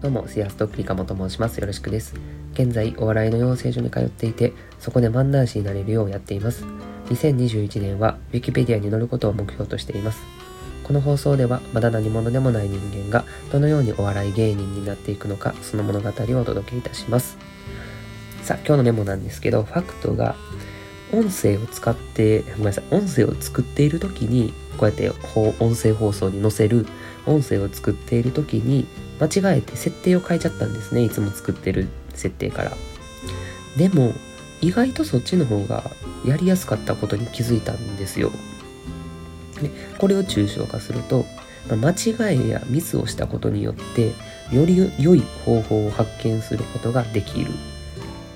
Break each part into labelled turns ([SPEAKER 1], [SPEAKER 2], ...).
[SPEAKER 1] どうも、シアストックリカモと申します。よろしくです。現在、お笑いの養成所に通っていて、そこで漫談師になれるようやっています。2021年は、ウィキペディアに載ることを目標としています。この放送では、まだ何者でもない人間が、どのようにお笑い芸人になっていくのか、その物語をお届けいたします。さあ、今日のメモなんですけど、ファクトが、音声を使って、ごめんなさい、音声を作っている時に、こうやって音声放送に載せる音声を作っている時に間違えて設定を変えちゃったんですね。いつも作ってる設定から。でも意外とそっちの方がやりやすかったことに気づいたんですよ。でこれを抽象化すると、間違いやミスをしたことによってより良い方法を発見することができる、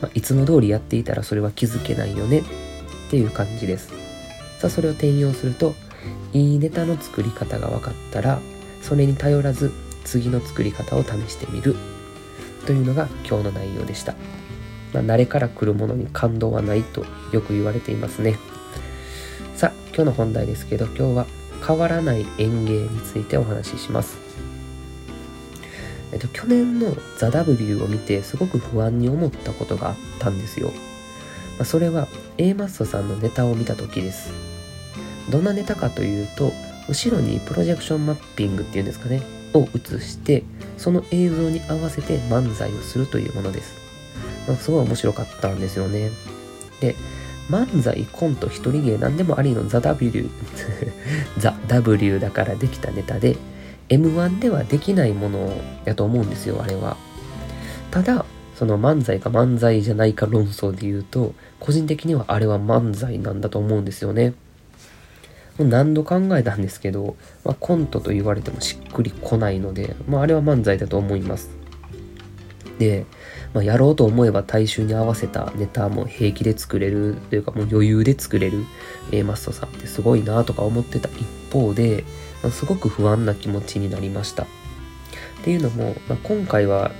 [SPEAKER 1] まあ、いつも通りやっていたらそれは気づけないよね。っていう感じです。さあそれを転用するといいネタの作り方が分かったらそれに頼らず次の作り方を試してみる。というのが今日の内容でした、まあ、慣れから来るものに感動はないとよく言われていますね。さあ今日の本題ですけど今日は変わらない園芸についてお話しします。えっと去年の「ザ・ w を見てすごく不安に思ったことがあったんですよ、ま、それは A マッソさんのネタを見た時です。どんなネタかというと後ろにプロジェクションマッピングっていうんですかねを映してその映像に合わせて漫才をするというものです、まあ、すごい面白かったんですよね。で漫才コント一人芸何でもありのザ・ W ザ・ W だからできたネタで M1 ではできないものやと思うんですよあれは。ただその漫才か漫才じゃないか論争で言うと個人的にはあれは漫才なんだと思うんですよねもう何度考えたんですけど、まあ、コントと言われてもしっくりこないので、まあ、あれは漫才だと思います。で、まあ、やろうと思えば大衆に合わせたネタも平気で作れるというかもう余裕で作れる A マストさんってすごいなとか思ってた一方で、まあ、すごく不安な気持ちになりました。っていうのも、まあ、今回は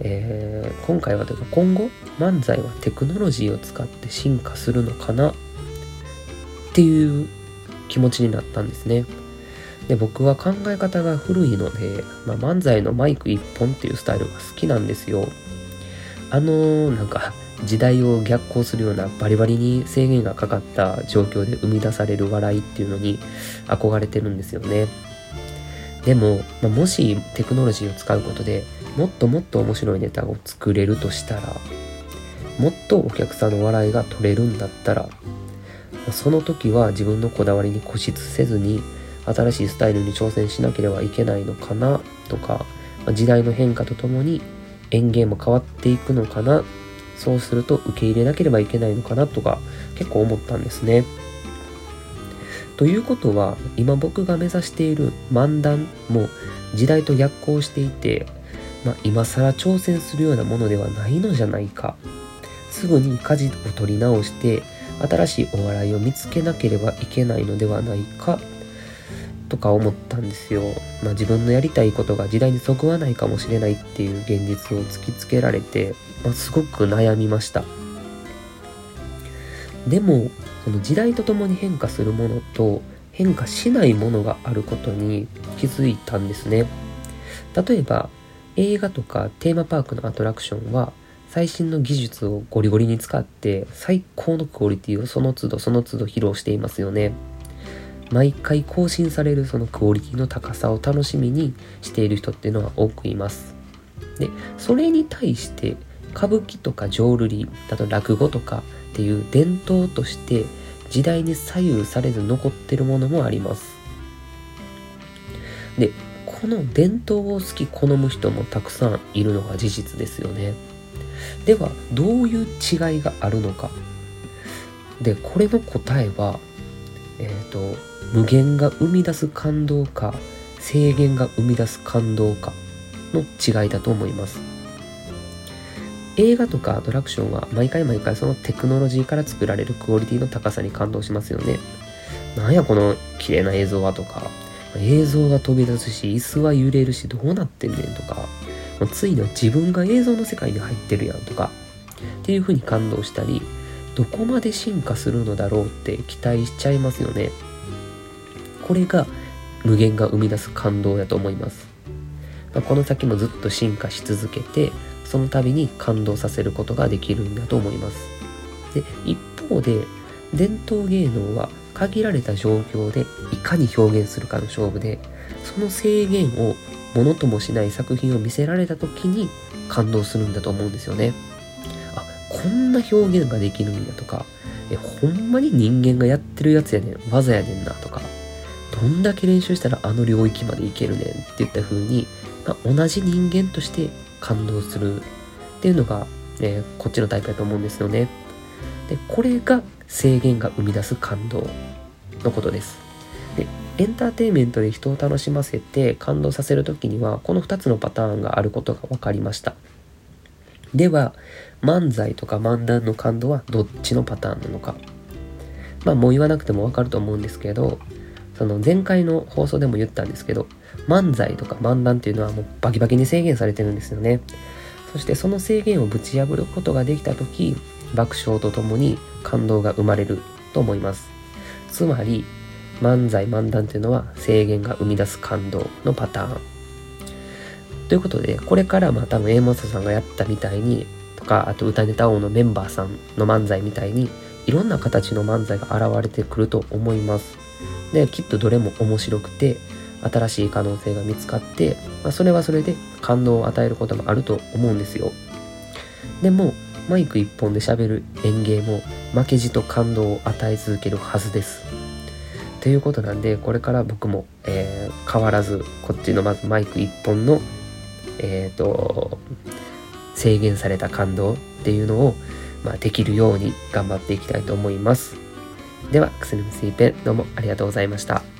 [SPEAKER 1] えー、今回はというか今後漫才はテクノロジーを使って進化するのかなっていう気持ちになったんですね。で僕は考え方が古いので、まあ、漫才のマイク一本っていうスタイルが好きなんですよ。あのー、なんか時代を逆行するようなバリバリに制限がかかった状況で生み出される笑いっていうのに憧れてるんですよね。でも、まあ、もしテクノロジーを使うことでもっともっと面白いネタを作れるとしたらもっとお客さんの笑いが取れるんだったらその時は自分のこだわりに固執せずに新しいスタイルに挑戦しなければいけないのかなとか時代の変化とともに園芸も変わっていくのかなそうすると受け入れなければいけないのかなとか結構思ったんですね。ということは今僕が目指している漫談も時代と逆行していて、まあ、今更挑戦するようなものではないのじゃないかすぐに舵を取り直して新しいお笑いを見つけなければいけないのではないかとか思ったんですよ。まあ、自分のやりたいことが時代にそぐわないかもしれないっていう現実を突きつけられて、まあ、すごく悩みました。でもその時代とともに変化するものと変化しないものがあることに気づいたんですね。例えば映画とかテーマパークのアトラクションは最新の技術をゴリゴリに使って最高のクオリティをその都度その都度披露していますよね。毎回更新されるそのクオリティの高さを楽しみにしている人っていうのは多くいます。で、それに対して歌舞伎とか浄瑠璃、あと落語とかっていう伝統として時代に左右されず残ってるものもあります。で、この伝統を好き好む人もたくさんいるのが事実ですよね。ではどういう違いがあるのか。でこれの答えはえっ、ー、と無限が生み出す感動か制限が生み出す感動かの違いだと思います。映画とかアトラクションは毎回毎回そのテクノロジーから作られるクオリティの高さに感動しますよね。なんやこの綺麗な映像はとか映像が飛び出すし椅子は揺れるしどうなってんねんとかついには自分が映像の世界に入ってるやんとかっていう風に感動したりどこまで進化するのだろうって期待しちゃいますよね。これが無限が生み出す感動やと思います。ま、この先もずっと進化し続けてその度に感動させることができるんだと思います。で一方で伝統芸能は限られた状況でいかに表現するかの勝負でその制限をものともしない作品を見せられた時に感動するんだと思うんですよね。あこんな表現ができるんやとかえほんまに人間がやってるやつやねん技やねんなとかどんだけ練習したらあの領域までいけるねんっていった風に、まあ、同じ人間として感動するっていうのが、えー、こっちのタイプだと思うんですよね。でこれが制限が生み出す感動のことです。でエンターテインメントで人を楽しませて感動させる時にはこの2つのパターンがあることが分かりました。では漫才とか漫談の感動はどっちのパターンなのか。まあもう言わなくても分かると思うんですけどその前回の放送でも言ったんですけど漫才とか漫談っていうのはもうバキバキに制限されてるんですよね。そしてその制限をぶち破ることができた時爆笑とともに感動が生まれると思います。つまり漫才漫談っていうのは制限が生み出す感動のパターン。ということでこれからまあ多分 A マスさんがやったみたいにとかあと歌ネタ王のメンバーさんの漫才みたいにいろんな形の漫才が現れてくると思います。できっとどれも面白くて新しい可能性が見つかって、まあ、それはそれで感動を与えることもあると思うんですよ。でもマイク一本で喋る演芸も負けじと感動を与え続けるはずです。ということなんでこれから僕も、えー、変わらずこっちのまずマイク一本のえっ、ー、と制限された感動っていうのを、まあ、できるように頑張っていきたいと思います。ではくすみスイペンどうもありがとうございました。